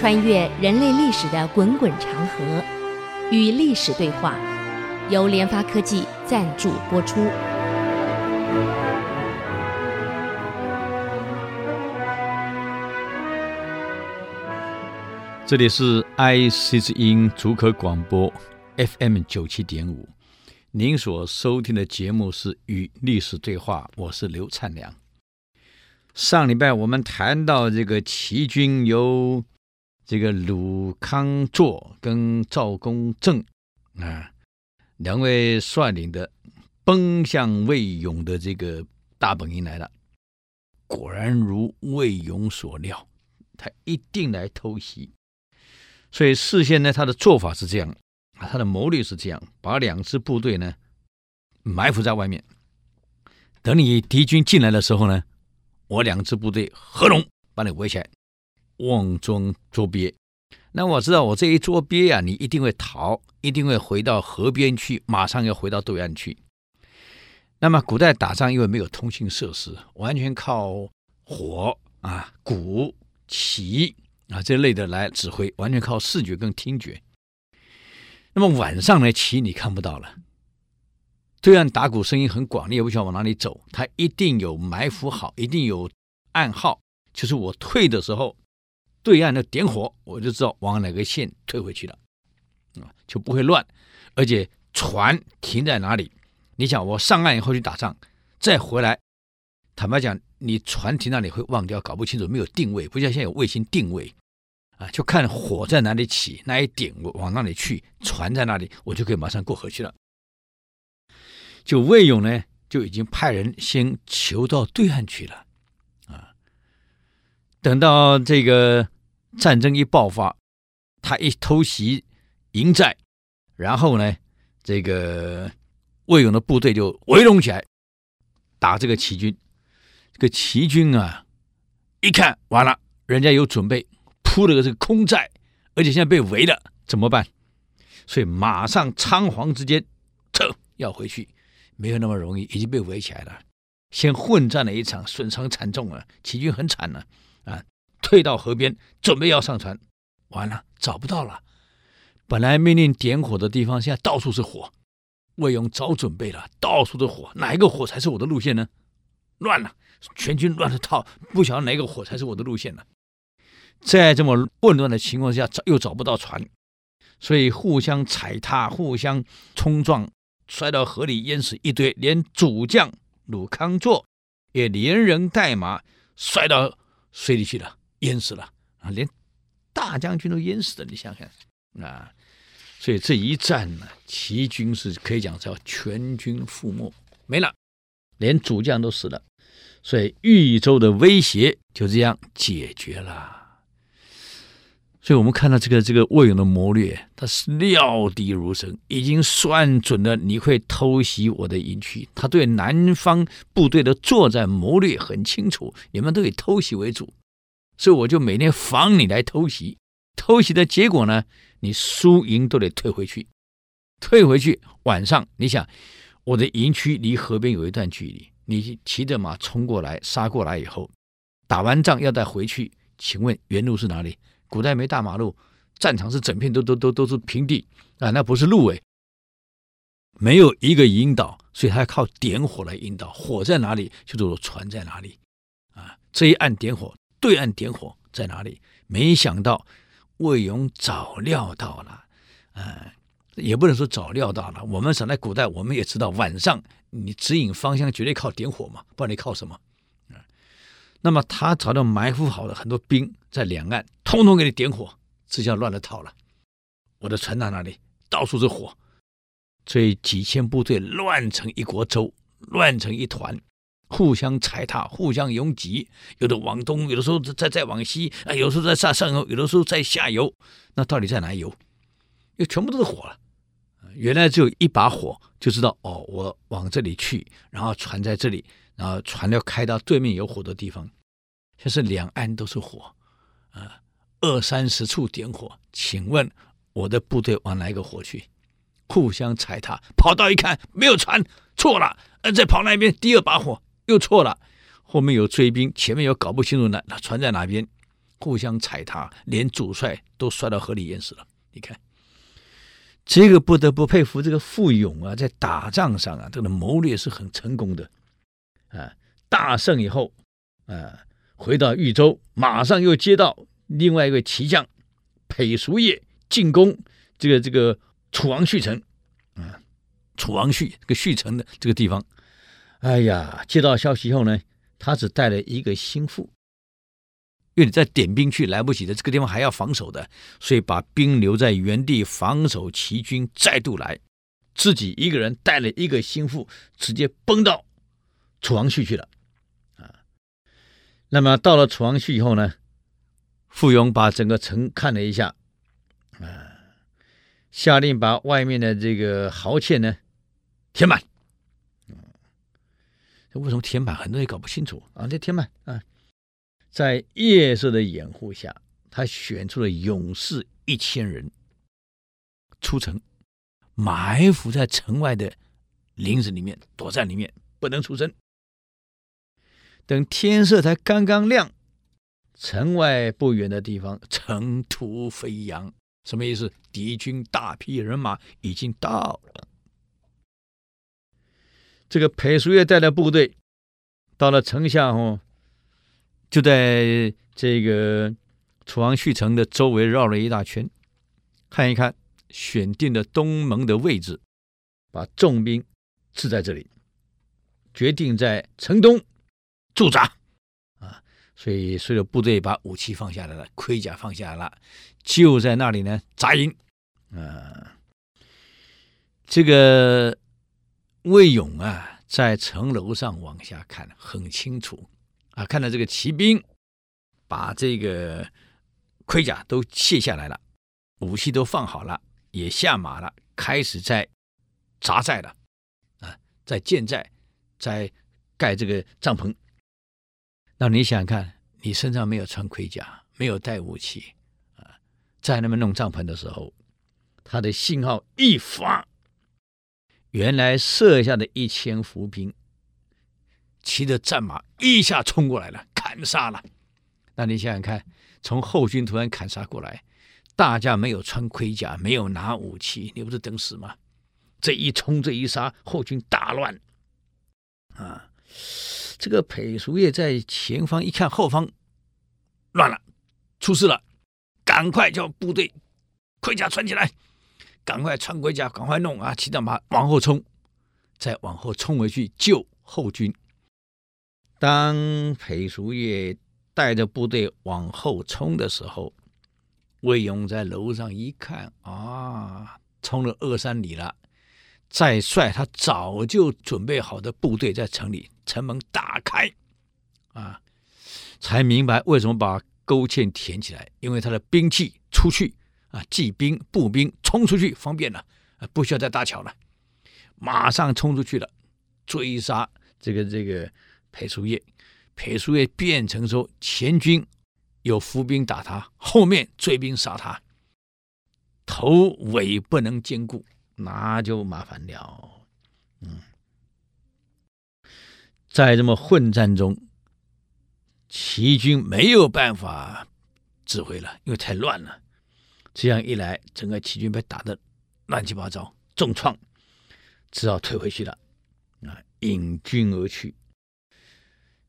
穿越人类历史的滚滚长河，与历史对话，由联发科技赞助播出。这里是 IC 之音竹科广播 FM 九七点五，您所收听的节目是《与历史对话》，我是刘灿良。上礼拜我们谈到这个齐军由这个鲁康作跟赵公正啊两位率领的奔向魏勇的这个大本营来了。果然如魏勇所料，他一定来偷袭。所以事先呢，他的做法是这样，他的谋略是这样，把两支部队呢埋伏在外面，等你敌军进来的时候呢。我两支部队合拢，把你围起来，瓮中捉鳖。那我知道，我这一捉鳖呀，你一定会逃，一定会回到河边去，马上要回到对岸去。那么，古代打仗因为没有通信设施，完全靠火啊、鼓、旗啊这类的来指挥，完全靠视觉跟听觉。那么晚上呢，旗你看不到了。对岸打鼓声音很广，你也不晓得往哪里走。他一定有埋伏好，一定有暗号。就是我退的时候，对岸的点火，我就知道往哪个线退回去了，啊，就不会乱。而且船停在哪里？你想我上岸以后去打仗，再回来，坦白讲，你船停那里会忘掉，搞不清楚，没有定位，不像现在有卫星定位，啊，就看火在哪里起，那一点我往那里去，船在那里，我就可以马上过河去了。就魏勇呢，就已经派人先求到对岸去了，等到这个战争一爆发，他一偷袭营寨，然后呢，这个魏勇的部队就围拢起来打这个齐军。这个齐军啊，一看完了，人家有准备铺了个这个空寨，而且现在被围了，怎么办？所以马上仓皇之间撤，要回去。没有那么容易，已经被围起来了。先混战了一场，损伤惨重了，齐军很惨了！啊退到河边，准备要上船，完了找不到了。本来命令点火的地方，现在到处是火。魏勇早准备了，到处的火，哪一个火才是我的路线呢？乱了，全军乱了套，不晓得哪个火才是我的路线呢？在这么混乱的情况下，找又找不到船，所以互相踩踏，互相冲撞。摔到河里淹死一堆，连主将鲁康作也连人带马摔到水里去了，淹死了啊！连大将军都淹死了，你想想啊！所以这一战呢，齐军是可以讲叫全军覆没，没了，连主将都死了，所以豫州的威胁就这样解决了。所以我们看到这个这个魏勇的谋略，他是料敌如神，已经算准了你会偷袭我的营区。他对南方部队的作战谋略很清楚，你们都以偷袭为主，所以我就每天防你来偷袭。偷袭的结果呢，你输赢都得退回去，退回去。晚上你想，我的营区离河边有一段距离，你骑着马冲过来，杀过来以后，打完仗要再回去，请问原路是哪里？古代没大马路，战场是整片都都都都是平地啊，那不是路诶，没有一个引导，所以他要靠点火来引导。火在哪里，就是船在哪里啊。这一按点火，对岸点火在哪里？没想到魏勇早料到了，啊，也不能说早料到了。我们想在古代，我们也知道晚上你指引方向绝对靠点火嘛，不然你靠什么？那么他找到埋伏好的很多兵在两岸，通通给你点火，这下乱了套了。我的船在哪里？到处是火，所以几千部队乱成一锅粥，乱成一团，互相踩踏，互相拥挤，有的往东，有的时候再再往西，啊，有的时候在上上游，有的时候在下游。那到底在哪游？又全部都是火了。原来只有一把火，就知道哦，我往这里去，然后船在这里。然后船要开到对面有火的地方，现在两岸都是火，啊，二三十处点火。请问我的部队往哪一个火去？互相踩踏，跑到一看没有船，错了。呃，再跑那边，第二把火又错了。后面有追兵，前面又搞不清楚哪船在哪边，互相踩踏，连主帅都摔到河里淹死了。你看，这个不得不佩服这个傅勇啊，在打仗上啊，这个谋略是很成功的啊。大胜以后啊，回到豫州，马上又接到另外一位骑将裴叔业进攻这个这个楚王胥城啊，楚王胥这个胥城的这个地方。哎呀，接到消息以后呢，他只带了一个心腹，因为你再点兵去来不及的，这个地方还要防守的，所以把兵留在原地防守齐军再度来，自己一个人带了一个心腹，直接奔到楚王旭去了啊。那么到了楚王胥以后呢，傅勇把整个城看了一下，啊，下令把外面的这个壕堑呢填满。为什么填满？很多人搞不清楚啊！这填满啊，在夜色的掩护下，他选出了勇士一千人出城，埋伏在城外的林子里面，躲在里面不能出声。等天色才刚刚亮，城外不远的地方，尘土飞扬，什么意思？敌军大批人马已经到了。这个裴叔业带的部队到了城下后，就在这个楚王胥城的周围绕了一大圈，看一看，选定了东门的位置，把重兵置在这里，决定在城东驻扎啊！所以所有部队把武器放下来了，盔甲放下来了，就在那里呢扎营啊！这个。魏勇啊，在城楼上往下看，很清楚啊，看到这个骑兵把这个盔甲都卸下来了，武器都放好了，也下马了，开始在扎寨了啊，在建寨，在盖这个帐篷。那你想想看，你身上没有穿盔甲，没有带武器啊，在那边弄帐篷的时候，他的信号一发。原来设下的一千伏兵，骑着战马一下冲过来了，砍杀了。那你想想看，从后军突然砍杀过来，大家没有穿盔甲，没有拿武器，你不是等死吗？这一冲，这一杀，后军大乱啊！这个裴叔业在前方一看，后方乱了，出事了，赶快叫部队盔甲穿起来。赶快穿盔甲，赶快弄啊！骑着马往后冲，再往后冲回去救后军。当裴叔业带着部队往后冲的时候，魏勇在楼上一看啊，冲了二三里了，再率他早就准备好的部队在城里，城门打开啊，才明白为什么把沟堑填起来，因为他的兵器出去。啊，骑兵、步兵冲出去方便了，啊，不需要再搭桥了，马上冲出去了，追杀这个这个裴叔业。裴叔业变成说前军有伏兵打他，后面追兵杀他，头尾不能兼顾，那就麻烦了。嗯，在这么混战中，齐军没有办法指挥了，因为太乱了。这样一来，整个齐军被打得乱七八糟，重创，只好退回去了，啊，引军而去。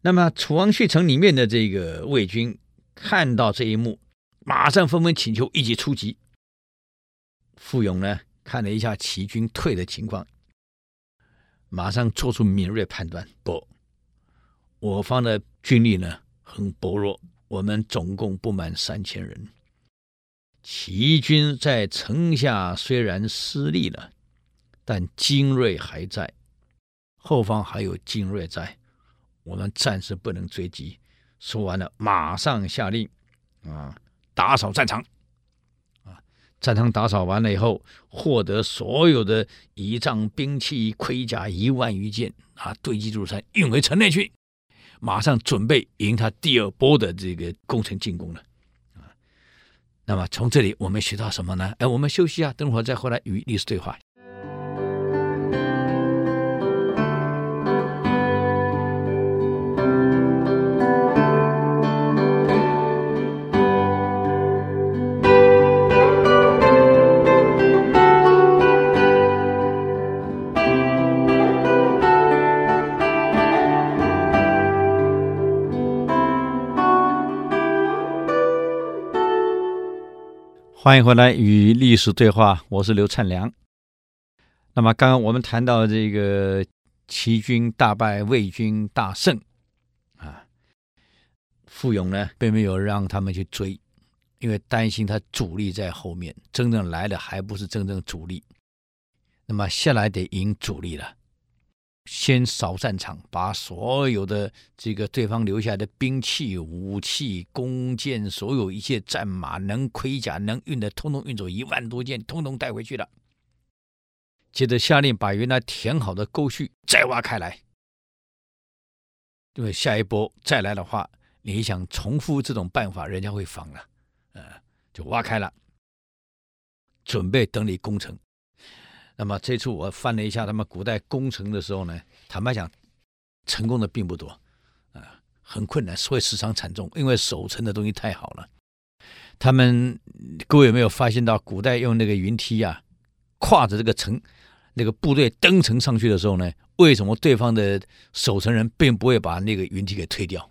那么楚王胥城里面的这个魏军看到这一幕，马上纷纷请求一起出击。傅勇呢，看了一下齐军退的情况，马上做出敏锐判断：不，我方的军力呢很薄弱，我们总共不满三千人。齐军在城下虽然失利了，但精锐还在，后方还有精锐在，我们暂时不能追击。说完了，马上下令啊，打扫战场。战场打扫完了以后，获得所有的仪仗、兵器、盔甲一万余件啊，堆积如山，运回城内去，马上准备迎他第二波的这个攻城进攻了。啊那么从这里我们学到什么呢？哎，我们休息啊，等会儿再回来与历史对话。欢迎回来与历史对话，我是刘灿良。那么刚刚我们谈到这个齐军大败，魏军大胜啊，傅勇呢并没有让他们去追，因为担心他主力在后面，真正来的还不是真正主力。那么下来得赢主力了。先扫战场，把所有的这个对方留下的兵器、武器、弓箭，所有一切战马能盔甲能运的，通通运走一万多件，通通带回去了。接着下令把原来填好的沟渠再挖开来，因为下一波再来的话，你想重复这种办法，人家会防了，呃，就挖开了，准备等你攻城。那么这次我翻了一下他们古代攻城的时候呢，坦白讲，成功的并不多，啊，很困难，所以死伤惨重，因为守城的东西太好了。他们各位有没有发现到，古代用那个云梯啊，跨着这个城，那个部队登城上去的时候呢，为什么对方的守城人并不会把那个云梯给推掉？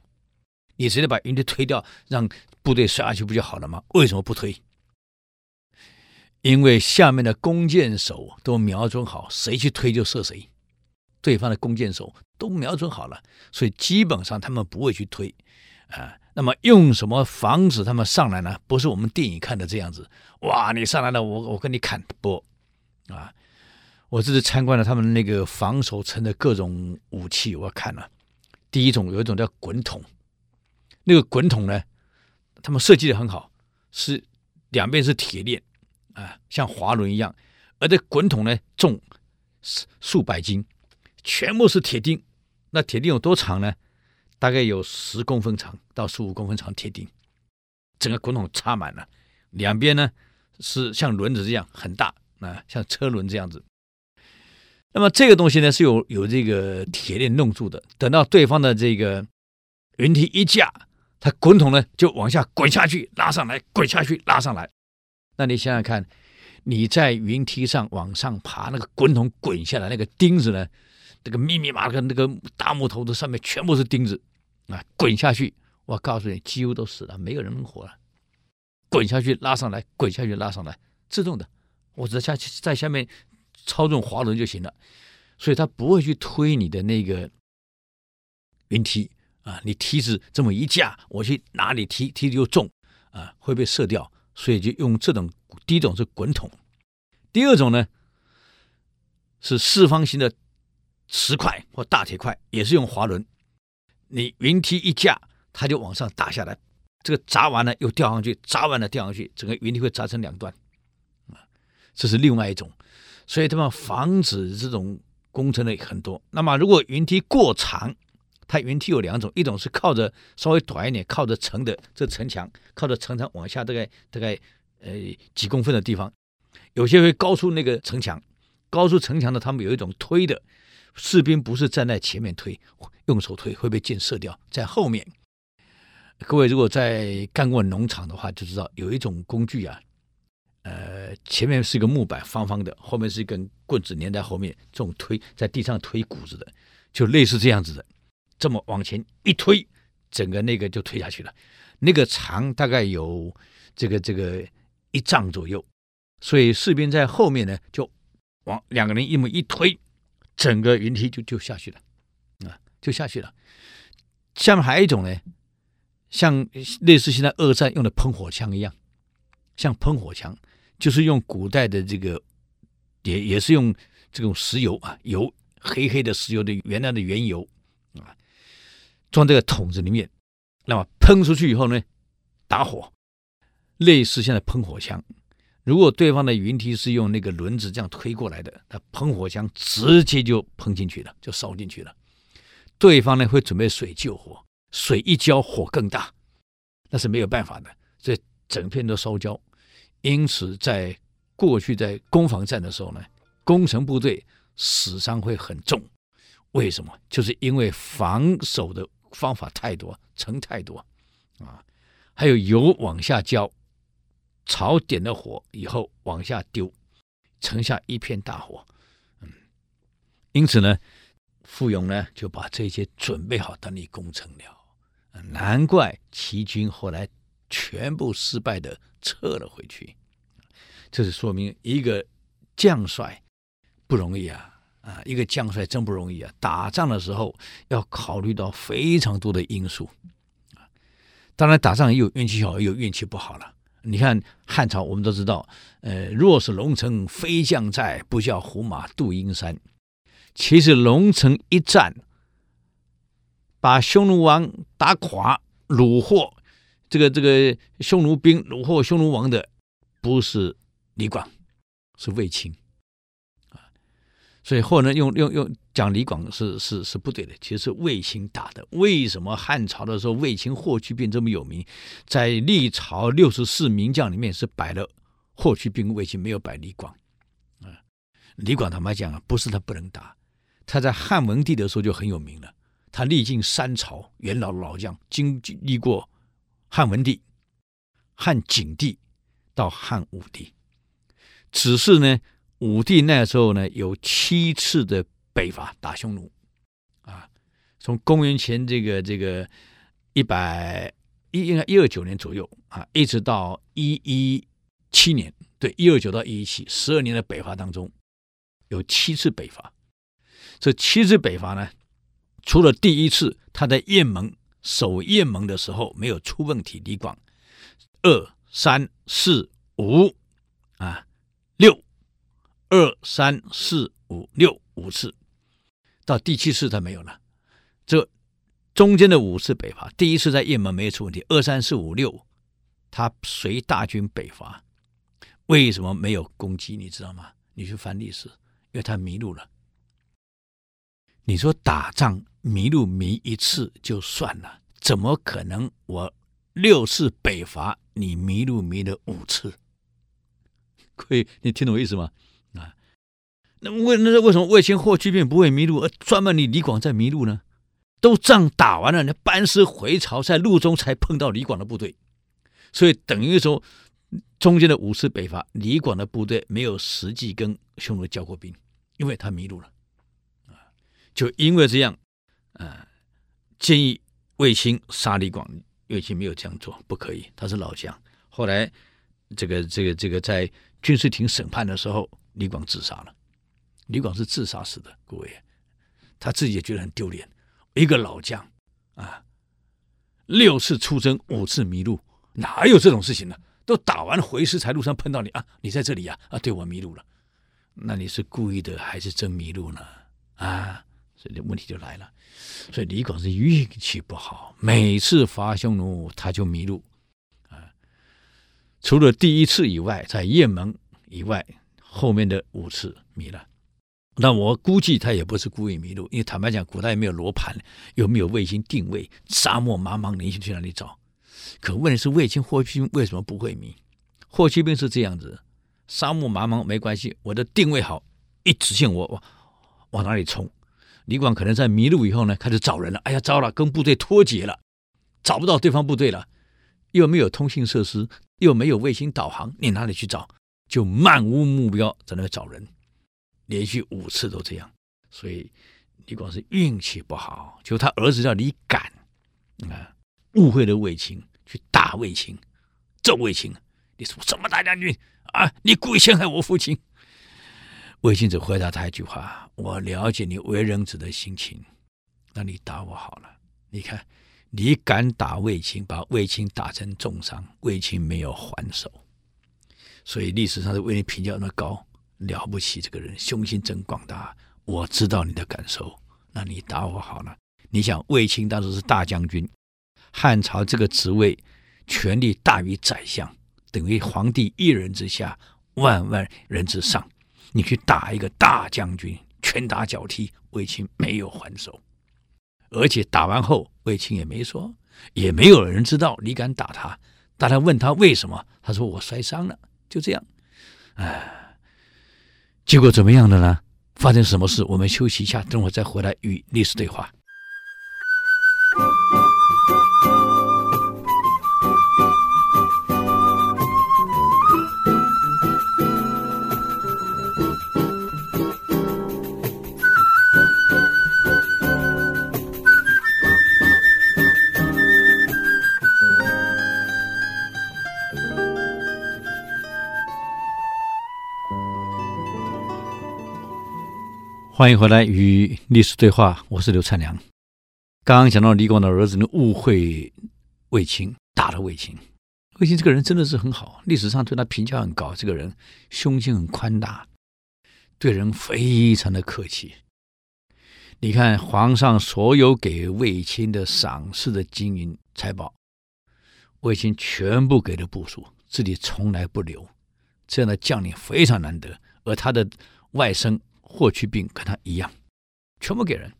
你直接把云梯推掉，让部队摔下去不就好了吗？为什么不推？因为下面的弓箭手都瞄准好，谁去推就射谁。对方的弓箭手都瞄准好了，所以基本上他们不会去推啊。那么用什么防止他们上来呢？不是我们电影看的这样子。哇，你上来了，我我跟你砍不啊？我这次参观了他们那个防守城的各种武器，我看了。第一种有一种叫滚筒，那个滚筒呢，他们设计的很好，是两边是铁链。啊，像滑轮一样，而这滚筒呢，重数百斤，全部是铁钉。那铁钉有多长呢？大概有十公分长到十五公分长铁钉，整个滚筒插满了。两边呢是像轮子这样很大啊，像车轮这样子。那么这个东西呢是有有这个铁链弄住的。等到对方的这个云梯一架，它滚筒呢就往下滚下去，拉上来，滚下去，拉上来。那你想想看，你在云梯上往上爬，那个滚筒滚下来，那个钉子呢，那个密密麻麻那个大木头的上面全部是钉子啊，滚下去，我告诉你，几乎都死了，没有人能活了。滚下去，拉上来，滚下去，拉上来，自动的，我只下去在下面操纵滑轮就行了，所以他不会去推你的那个云梯啊，你梯子这么一架，我去哪里踢，梯子又重啊，会被射掉。所以就用这种，第一种是滚筒，第二种呢是四方形的石块或大铁块，也是用滑轮。你云梯一架，它就往上打下来，这个砸完了又掉上去，砸完了掉上去，整个云梯会砸成两段。啊，这是另外一种。所以他们防止这种工程的很多。那么如果云梯过长，它云梯有两种，一种是靠着稍微短一点，靠着城的这城墙，靠着城墙往下大概大概呃几公分的地方，有些会高出那个城墙，高出城墙的他们有一种推的，士兵不是站在前面推，用手推会被箭射掉，在后面。各位如果在干过农场的话，就知道有一种工具啊，呃，前面是一个木板方方的，后面是一根棍子粘在后面，这种推在地上推谷子的，就类似这样子的。这么往前一推，整个那个就推下去了。那个长大概有这个这个一丈左右，所以士兵在后面呢，就往两个人一么一推，整个云梯就就下去了，啊，就下去了。下面还有一种呢，像类似现在二战用的喷火枪一样，像喷火枪，就是用古代的这个也也是用这种石油啊，油黑黑的石油的原来的原油啊。装这个桶子里面，那么喷出去以后呢，打火，类似现在喷火枪。如果对方的云梯是用那个轮子这样推过来的，那喷火枪直接就喷进去了，就烧进去了。对方呢会准备水救火，水一浇火更大，那是没有办法的，这整片都烧焦。因此，在过去在攻防战的时候呢，攻城部队死伤会很重。为什么？就是因为防守的。方法太多，城太多，啊，还有油往下浇，草点了火以后往下丢，城下一片大火，嗯，因此呢，傅勇呢就把这些准备好等你攻城了，难怪齐军后来全部失败的撤了回去。这是说明一个将帅不容易啊啊！一个将帅真不容易啊！打仗的时候要考虑到非常多的因素。当然，打仗也有运气好，也有运气不好了。你看汉朝，我们都知道，呃，若是龙城飞将在，不教胡马度阴山。其实龙城一战，把匈奴王打垮，虏获这个这个匈奴兵，虏获匈奴王的不是李广，是卫青。所以后人用用用讲李广是是是不对的，其实是卫青打的。为什么汉朝的时候卫青霍去病这么有名？在历朝六十四名将里面是摆了霍去病、卫青，没有摆李广啊。李广坦白讲啊，不是他不能打。他在汉文帝的时候就很有名了，他历经三朝，元老老将，经历过汉文帝、汉景帝到汉武帝。只是呢，武帝那时候呢，有七次的北伐打匈奴，啊，从公元前这个这个一百一应该一二九年左右啊，一直到一一七年，对，一二九到一一七，十二年的北伐当中，有七次北伐。这七次北伐呢，除了第一次他在雁门守雁门的时候没有出问题，李广二三四五啊六二三四五六五次，到第七次他没有了。这中间的五次北伐，第一次在雁门没有出问题，二三四五六他随大军北伐，为什么没有攻击？你知道吗？你去翻历史，因为他迷路了。你说打仗迷路迷一次就算了，怎么可能我六次北伐你迷路迷了五次？可以，你听懂我意思吗？那为那为什么卫青霍去病不会迷路，而专门你李广在迷路呢？都仗打完了，那班师回朝，在路中才碰到李广的部队，所以等于说中间的五次北伐，李广的部队没有实际跟匈奴交过兵，因为他迷路了。啊就因为这样，啊，建议卫青杀李广，卫青没有这样做，不可以，他是老将。后来，这个这个这个在军事庭审判的时候，李广自杀了。李广是自杀死的，各位，他自己也觉得很丢脸。一个老将啊，六次出征，五次迷路，哪有这种事情呢？都打完回师才路上碰到你啊，你在这里呀？啊，对，我迷路了。那你是故意的还是真迷路呢？啊？所以问题就来了，所以李广是运气不好，每次伐匈奴他就迷路，啊，除了第一次以外，在雁门以外，后面的五次迷了。那我估计他也不是故意迷路，因为坦白讲，古代也没有罗盘，又没有卫星定位，沙漠茫茫，你去哪里找？可问题是卫青霍去病为什么不会迷？霍去病是这样子，沙漠茫茫没关系，我的定位好，一直线我往往哪里冲？李广可能在迷路以后呢，开始找人了。哎呀，糟了，跟部队脱节了，找不到对方部队了，又没有通信设施，又没有卫星导航，你哪里去找？就漫无目标在那找人，连续五次都这样。所以李广是运气不好，就他儿子叫李敢啊，误会了卫青，去打卫青，揍卫青。你说什么大将军啊？你故意陷害我父亲。卫青只回答他一句话：“我了解你为人子的心情，那你打我好了。你看，你敢打卫青，把卫青打成重伤，卫青没有还手，所以历史上的为你评价那么高，了不起，这个人胸襟真广大。我知道你的感受，那你打我好了。你想，卫青当时是大将军，汉朝这个职位，权力大于宰相，等于皇帝一人之下，万万人之上。”你去打一个大将军，拳打脚踢，卫青没有还手，而且打完后，卫青也没说，也没有人知道你敢打他。大家问他为什么，他说我摔伤了，就这样。哎，结果怎么样的呢？发生什么事？我们休息一下，等会再回来与历史对话。欢迎回来与历史对话，我是刘灿良。刚刚讲到李广的儿子呢，误会卫青，打了卫青。卫青这个人真的是很好，历史上对他评价很高。这个人胸襟很宽大，对人非常的客气。你看皇上所有给卫青的赏赐的金银财宝，卫青全部给了部属，自己从来不留。这样的将领非常难得，而他的外甥。霍去病跟他一样，全部给人，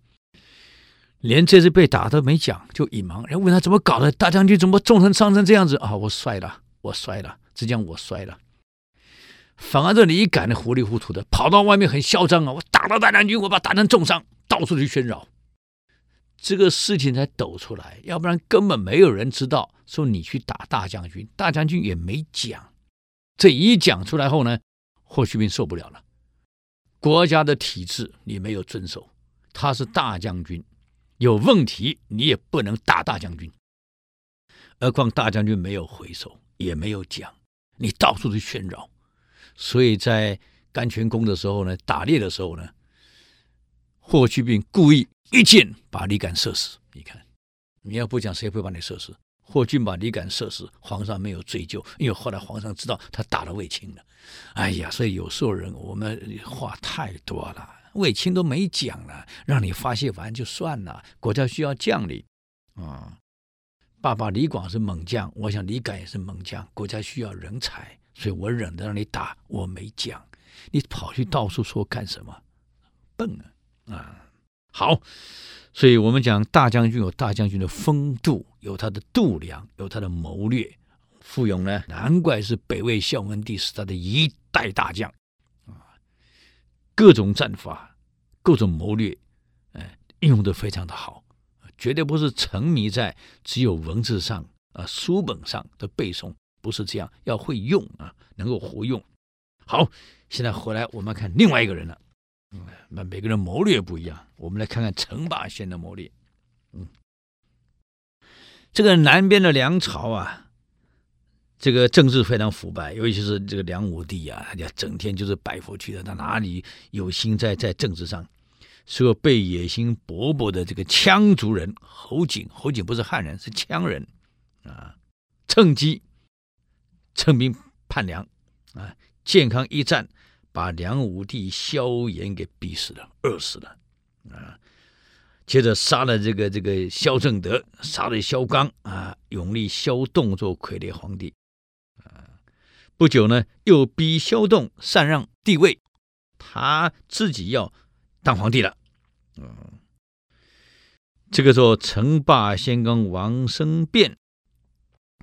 连这次被打都没讲，就隐瞒。人问他怎么搞的，大将军怎么重伤伤成这样子啊？我摔了，我摔了，只讲我摔了。反而这李敢的糊里糊涂的跑到外面很嚣张啊！我打到大将军，我把打成重伤，到处去喧扰，这个事情才抖出来，要不然根本没有人知道说你去打大将军，大将军也没讲。这一讲出来后呢，霍去病受不了了。国家的体制你没有遵守，他是大将军，有问题你也不能打大将军。何况大将军没有回首，也没有讲，你到处去喧扰。所以在甘泉宫的时候呢，打猎的时候呢，霍去病故意一箭把李敢射死。你看，你要不讲，谁会把你射死？霍去把李敢射死，皇上没有追究，因为后来皇上知道他打了卫青了。哎呀，所以有时候人我们话太多了，卫青都没讲了，让你发泄完就算了。国家需要将领啊，爸爸李广是猛将，我想李敢也是猛将，国家需要人才，所以我忍着让你打，我没讲，你跑去到处说干什么？笨啊！啊，好。所以我们讲大将军有大将军的风度，有他的度量，有他的谋略。傅勇呢，难怪是北魏孝文帝时代的一代大将啊，各种战法、各种谋略，哎，运用的非常的好，绝对不是沉迷在只有文字上啊书本上的背诵，不是这样，要会用啊，能够活用。好，现在回来我们看另外一个人了。嗯，那每个人谋略不一样，我们来看看陈霸先的谋略。嗯，这个南边的梁朝啊，这个政治非常腐败，尤其是这个梁武帝啊，他就整天就是拜佛去的，他哪里有心在在政治上？所以被野心勃勃的这个羌族人侯景，侯景不是汉人，是羌人啊，趁机趁兵叛梁啊，建康一战。把梁武帝萧衍给逼死了，饿死了，啊！接着杀了这个这个萧正德，杀了萧纲啊，永立萧栋做傀儡皇帝，不久呢，又逼萧栋禅让帝位，他自己要当皇帝了，嗯。这个时候，成霸先跟王生变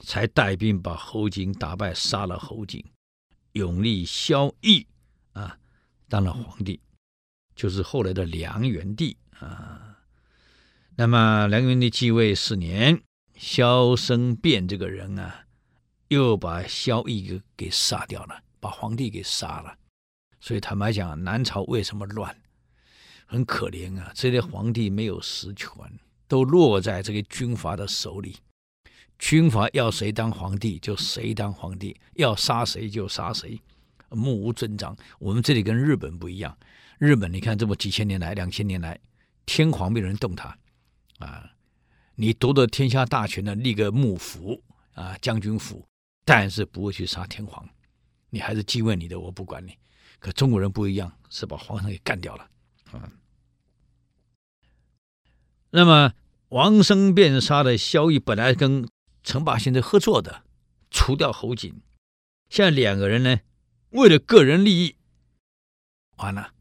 才带兵把侯景打败，杀了侯景，拥立萧绎。啊，当了皇帝，就是后来的梁元帝啊。那么梁元帝继位四年，萧生变这个人啊，又把萧绎给给杀掉了，把皇帝给杀了。所以坦白讲，南朝为什么乱？很可怜啊，这些皇帝没有实权，都落在这个军阀的手里。军阀要谁当皇帝就谁当皇帝，要杀谁就杀谁。目无尊长，我们这里跟日本不一样。日本你看，这么几千年来、两千年来，天皇没人动他啊。你夺得天下大权的，立个幕府啊，将军府，但是不会去杀天皇。你还是继位你的，我不管你。可中国人不一样，是把皇上给干掉了啊。那么王生辩杀的萧绎，本来跟陈霸先合作的，除掉侯景，现在两个人呢？为了个人利益，完了，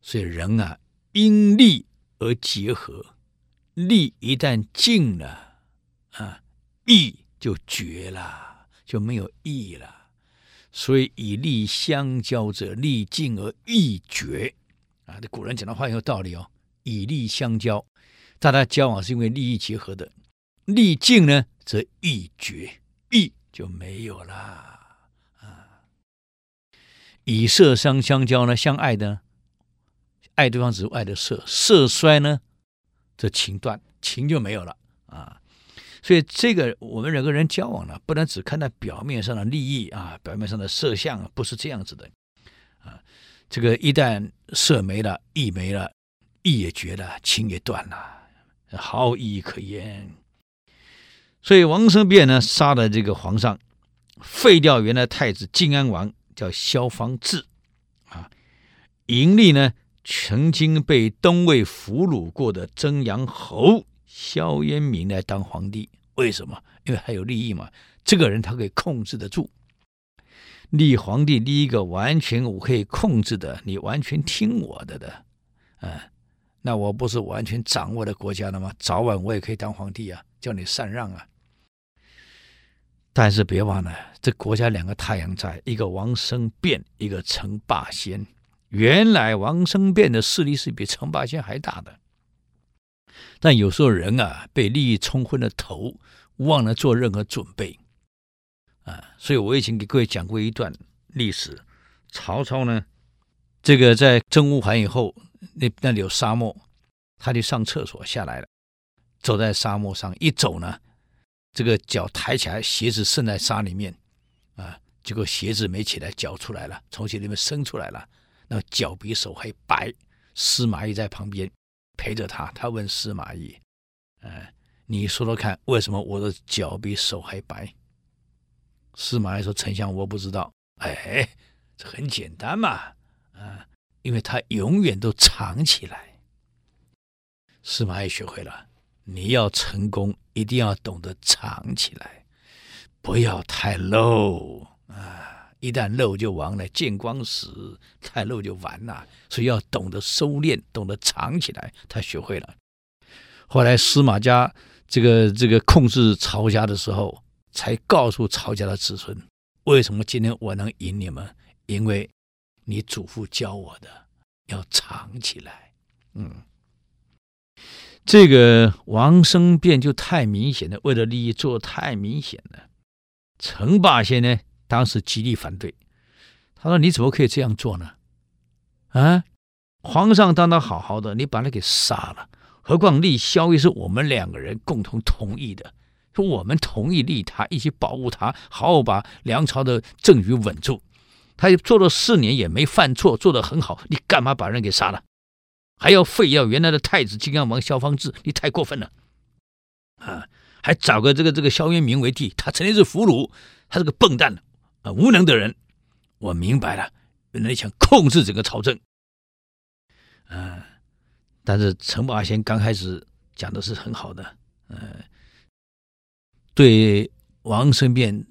所以人啊，因利而结合，利一旦尽了，啊，义就绝了，就没有意义了。所以以利相交者，利尽而义绝。啊，这古人讲的话很有道理哦。以利相交，大家交往是因为利益结合的，利尽呢，则义绝，义就没有了。以色相相交呢，相爱的，爱对方只是爱的色，色衰呢，这情断，情就没有了啊。所以这个我们人跟人交往呢，不能只看到表面上的利益啊，表面上的色相，不是这样子的啊。这个一旦色没了，义没了，义也绝了，情也断了，毫无意义可言。所以王生辩呢，杀了这个皇上，废掉原来太子晋安王叫萧方智啊，迎立呢曾经被东魏俘虏过的曾阳侯萧渊明来当皇帝。为什么？因为还有利益嘛。这个人他可以控制得住。立皇帝立一个完全我可以控制的，你完全听我的的，嗯，那我不是完全掌握的国家了吗？早晚我也可以当皇帝啊，叫你禅让啊。但是别忘了，这国家两个太阳在，一个王生辩，一个陈霸先。原来王生辩的势力是比陈霸先还大的。但有时候人啊，被利益冲昏了头，忘了做任何准备啊。所以我以前给各位讲过一段历史：曹操呢，这个在征乌桓以后，那那里有沙漠，他就上厕所下来了，走在沙漠上，一走呢。这个脚抬起来，鞋子渗在沙里面，啊，结果鞋子没起来，脚出来了，从鞋里面伸出来了，那脚比手还白。司马懿在旁边陪着他，他问司马懿：“呃，你说说看，为什么我的脚比手还白？”司马懿说：“丞相，我不知道。”哎，这很简单嘛，啊，因为他永远都藏起来。司马懿学会了。你要成功，一定要懂得藏起来，不要太露啊！一旦露就完了，见光死，太露就完了。所以要懂得收敛，懂得藏起来。他学会了。后来司马家这个这个控制曹家的时候，才告诉曹家的子孙：为什么今天我能赢你们？因为你祖父教我的，要藏起来。嗯。这个王生变就太明显了，为了利益做太明显了。陈霸先呢，当时极力反对，他说：“你怎么可以这样做呢？啊，皇上当他好好的，你把他给杀了。何况立萧睿是我们两个人共同同意的，说我们同意立他，一起保护他，好好把梁朝的政局稳住。他做了四年也没犯错，做得很好，你干嘛把人给杀了？”还要废掉原来的太子晋安王萧方志，你太过分了，啊！还找个这个这个萧渊明为帝，他曾经是俘虏，他是个笨蛋啊，无能的人。我明白了，原来想控制整个朝政，啊！但是陈霸先刚开始讲的是很好的，嗯、对王生辩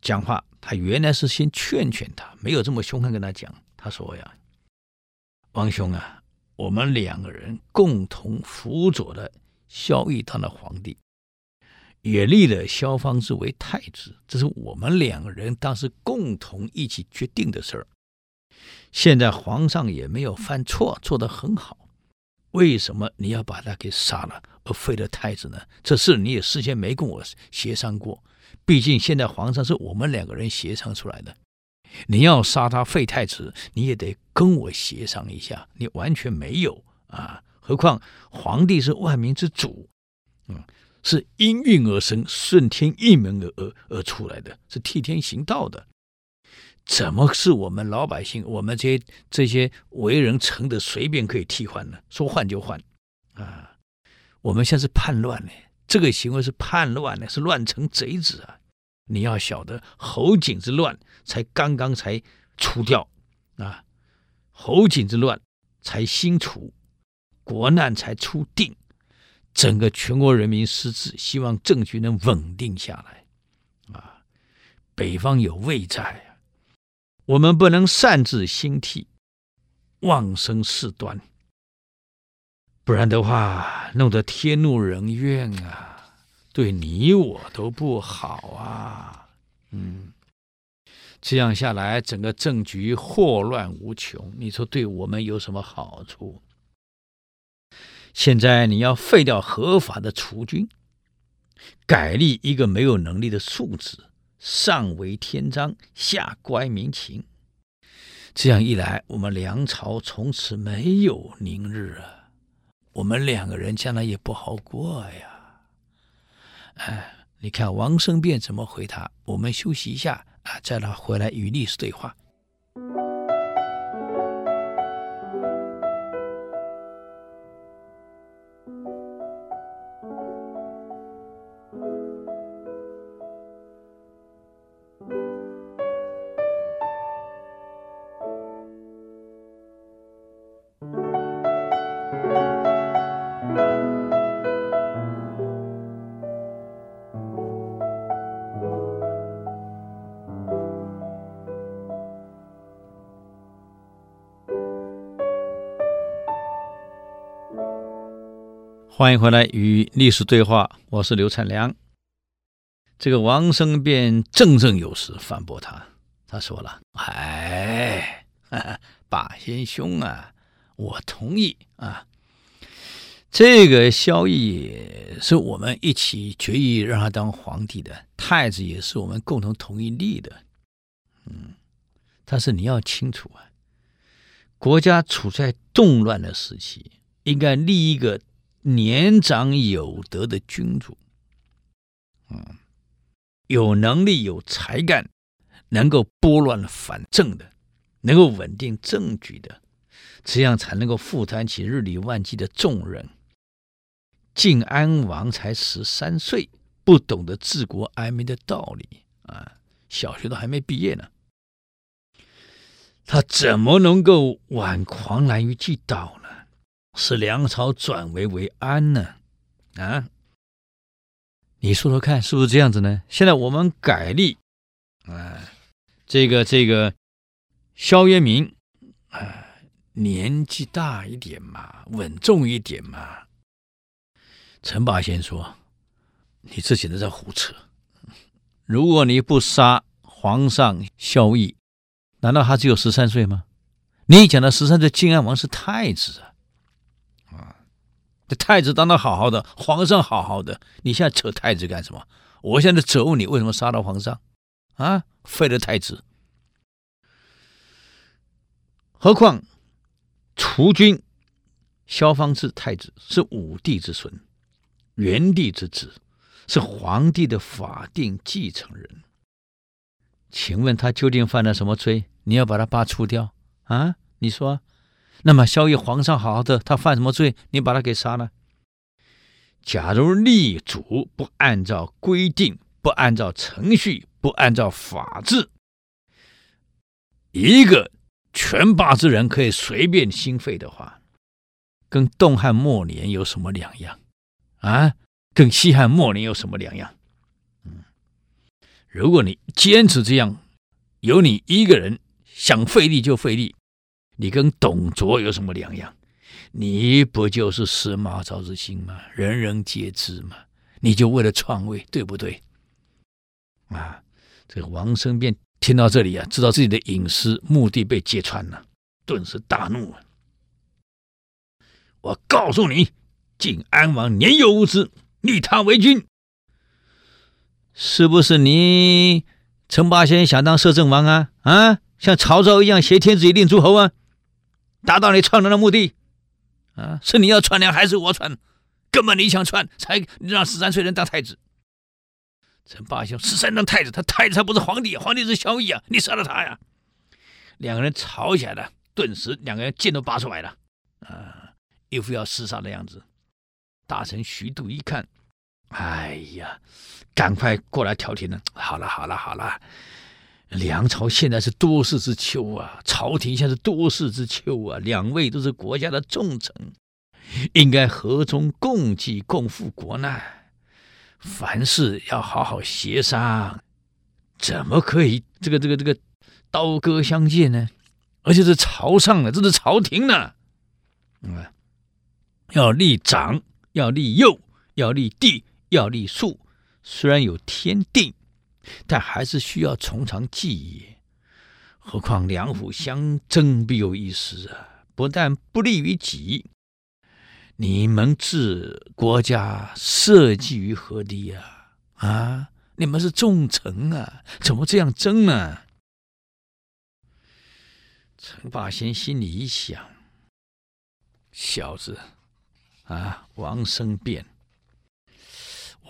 讲话，他原来是先劝劝他，没有这么凶悍跟他讲。他说呀，王兄啊。我们两个人共同辅佐了萧义当了皇帝，也立了萧方智为太子，这是我们两个人当时共同一起决定的事儿。现在皇上也没有犯错，做得很好，为什么你要把他给杀了而废了太子呢？这事你也事先没跟我协商过，毕竟现在皇上是我们两个人协商出来的。你要杀他废太子，你也得跟我协商一下。你完全没有啊！何况皇帝是万民之主，嗯，是应运而生、顺天应门而而而出来的，是替天行道的。怎么是我们老百姓、我们这些这些为人臣的随便可以替换呢？说换就换啊！我们现在是叛乱呢，这个行为是叛乱呢，是乱臣贼子啊！你要晓得，侯景之乱才刚刚才除掉啊，侯景之乱才新除，国难才初定，整个全国人民失志，希望政局能稳定下来啊。北方有魏在啊，我们不能擅自兴替，妄生事端，不然的话，弄得天怒人怨啊。对你我都不好啊，嗯，这样下来，整个政局祸乱无穷。你说对我们有什么好处？现在你要废掉合法的储君，改立一个没有能力的庶子，上为天章，下乖民情。这样一来，我们梁朝从此没有宁日啊！我们两个人将来也不好过呀。哎，你看王生辩怎么回答？我们休息一下啊，再来回来与历史对话。欢迎回来与历史对话，我是刘灿良。这个王生便振振有词反驳他，他说了：“哎，霸先兄啊，我同意啊，这个萧绎是我们一起决议让他当皇帝的，太子也是我们共同同意立的。嗯，但是你要清楚啊，国家处在动乱的时期，应该立一个。”年长有德的君主，嗯，有能力、有才干，能够拨乱反正的，能够稳定政局的，这样才能够负担起日理万机的重任。晋安王才十三岁，不懂得治国安民的道理。啊，小学都还没毕业呢，他怎么能够挽狂澜于既倒呢？使梁朝转危为安呢？啊，你说说看，是不是这样子呢？现在我们改立，啊，这个这个萧渊明，啊，年纪大一点嘛，稳重一点嘛。陈霸先说：“你这简直在胡扯！如果你不杀皇上萧绎，难道他只有十三岁吗？你讲的十三岁晋安王是太子啊。”这太子当的好好的，皇上好好的，你现在扯太子干什么？我现在责问你，为什么杀了皇上？啊，废了太子。何况储君萧方智太子是武帝之孙，元帝之子，是皇帝的法定继承人。请问他究竟犯了什么罪？你要把他罢黜掉啊？你说？那么，萧绎皇上好好的，他犯什么罪？你把他给杀了？假如立主不按照规定、不按照程序、不按照法治，一个权霸之人可以随便兴废的话，跟东汉末年有什么两样？啊，跟西汉末年有什么两样？嗯，如果你坚持这样，有你一个人想废立就废立。你跟董卓有什么两样？你不就是司马昭之心吗？人人皆知嘛。你就为了篡位，对不对？啊，这个王生便听到这里啊，知道自己的隐私目的被揭穿了，顿时大怒啊。我告诉你，晋安王年幼无知，立他为君，是不是你陈霸先想当摄政王啊？啊，像曹操一样挟天子以令诸侯啊？达到你篡梁的目的，啊，是你要篡梁还是我篡？根本你想篡，才让十三岁人当太子。陈霸兄，十三当太子，他太子他不是皇帝，皇帝是萧绎啊，你杀了他呀！两个人吵起来了，顿时两个人剑都拔出来了，啊，一副要厮杀的样子。大臣徐度一看，哎呀，赶快过来调停了。好了，好了，好了。梁朝现在是多事之秋啊，朝廷现在是多事之秋啊，两位都是国家的重臣，应该和衷共济，共赴国难，凡事要好好协商，怎么可以这个这个这个刀戈相见呢？而且是朝上的，这是朝廷呢，嗯，要立长，要立幼，要立帝，要立庶，虽然有天定。但还是需要从长计议，何况两虎相争，必有一失啊！不但不利于己，你们置国家社稷于何地啊？啊！你们是重臣啊，怎么这样争呢？陈霸先心里一想：小子啊，王生变。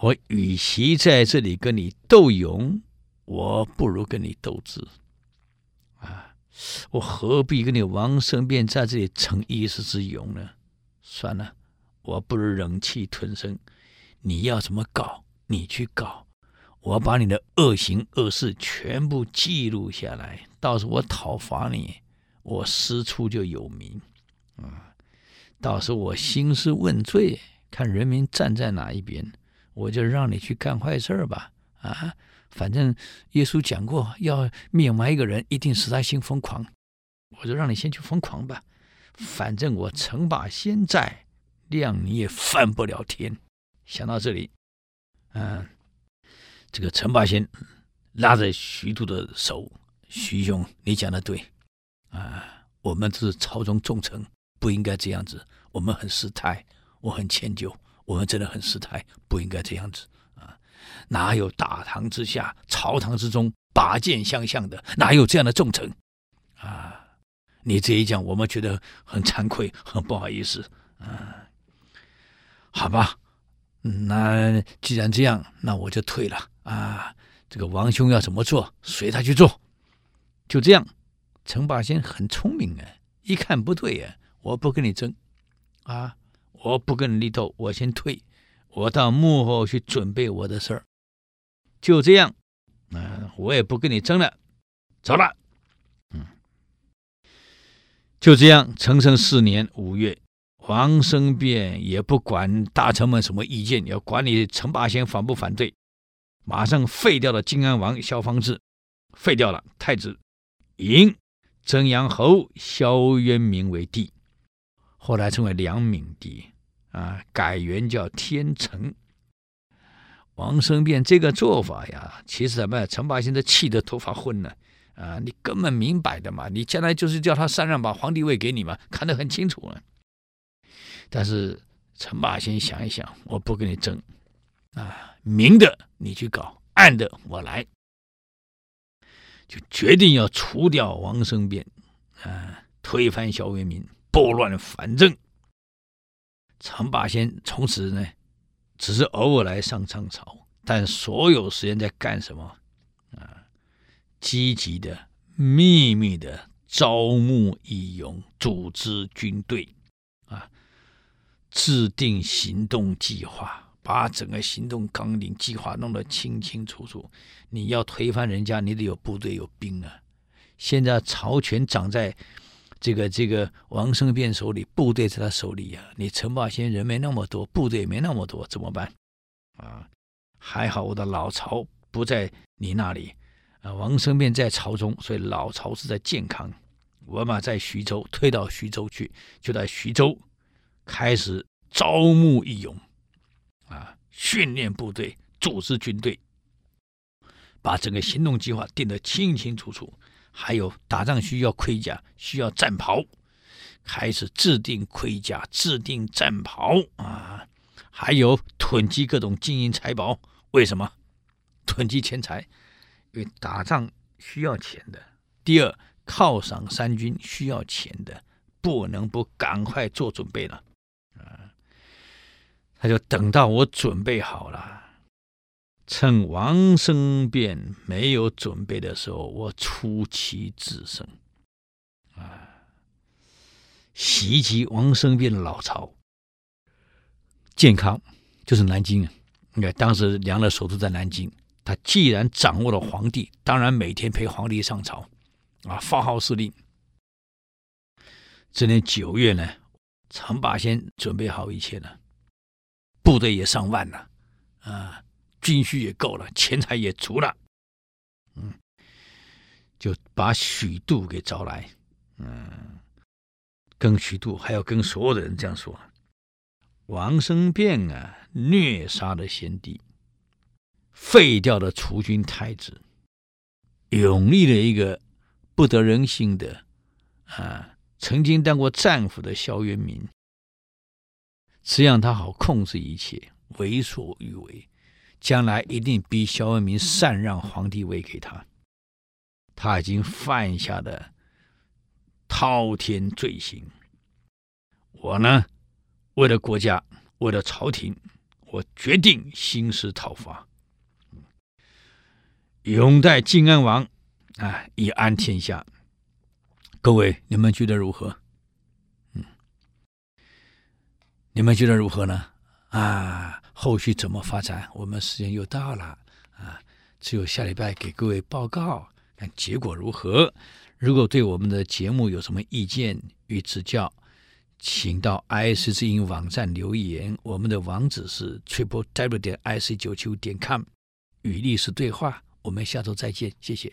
我与其在这里跟你斗勇，我不如跟你斗智。啊，我何必跟你王生辩在这里逞一时之勇呢？算了，我不如忍气吞声。你要怎么搞，你去搞。我把你的恶行恶事全部记录下来，到时候我讨伐你，我师出就有名。啊，到时候我兴师问罪，看人民站在哪一边。我就让你去干坏事儿吧，啊，反正耶稣讲过，要灭亡一个人，一定使他心疯狂。我就让你先去疯狂吧，反正我陈霸先在，谅你也翻不了天。想到这里，嗯，这个陈霸先拉着徐度的手，徐兄，你讲的对，啊，我们是朝中重臣，不应该这样子，我们很失态，我很歉疚，我们真的很失态，不应该这样子啊，哪有大唐之下，朝堂之中拔剑相向的，哪有这样的重臣啊？你这一讲，我们觉得很惭愧，很不好意思。嗯，好吧，那既然这样，那我就退了啊。这个王兄要怎么做，随他去做。就这样，陈霸先很聪明啊，一看不对呀，我不跟你争啊，我不跟你力斗，我先退，我到幕后去准备我的事儿。就这样，嗯，我也不跟你争了，走了。就这样，成圣四年五月，王生辩也不管大臣们什么意见，要管你陈霸先反不反对，马上废掉了晋安王萧方智，废掉了太子，迎征阳侯萧渊明为帝，后来称为梁敏帝，啊，改元叫天成。王生变这个做法呀，其实什么？陈霸先都气得头发昏了。啊，你根本明摆的嘛，你将来就是叫他禅让把皇帝位给你嘛，看得很清楚了。但是陈霸先想一想，我不跟你争，啊，明的你去搞，暗的我来，就决定要除掉王生变，啊，推翻萧渊明，拨乱反正。陈霸先从此呢，只是偶尔来上上朝，但所有时间在干什么？啊积极的、秘密的招募义勇，组织军队，啊，制定行动计划，把整个行动纲领、计划弄得清清楚楚。你要推翻人家，你得有部队、有兵啊。现在朝权长在这个这个王生变手里，部队在他手里呀、你陈霸先人没那么多，部队也没那么多，怎么办？啊，还好我的老巢不在你那里。啊王生变在朝中，所以老巢是在建康。我嘛在徐州，退到徐州去，就在徐州开始招募义勇，啊，训练部队，组织军队，把整个行动计划定得清清楚楚。还有打仗需要盔甲，需要战袍，开始制定盔甲，制定战袍啊，还有囤积各种金银财宝。为什么？囤积钱财。因为打仗需要钱的，第二犒赏三军需要钱的，不能不赶快做准备了啊！他就等到我准备好了，趁王生变没有准备的时候，我出奇制胜啊，袭击王生变的老巢，建康就是南京啊！你看当时梁的首都在南京。他既然掌握了皇帝，当然每天陪皇帝上朝，啊，发号施令。这年九月呢，常霸先准备好一切了，部队也上万了，啊，军需也够了，钱财也足了，嗯，就把许度给招来，嗯，跟许度还要跟所有的人这样说：王生变啊，虐杀了先帝。废掉了储君太子，拥立了一个不得人心的啊，曾经当过战俘的萧渊明，这样他好控制一切，为所欲为，将来一定逼萧文明禅让皇帝位给他。他已经犯下的滔天罪行。我呢，为了国家，为了朝廷，我决定兴师讨伐。拥戴晋安王，啊，以安天下。各位，你们觉得如何？嗯，你们觉得如何呢？啊，后续怎么发展？我们时间又到了啊，只有下礼拜给各位报告，看结果如何。如果对我们的节目有什么意见与指教，请到 IC 之音网站留言。我们的网址是 triple w 点 i c 九九点 com，与历史对话。我们下周再见，谢谢。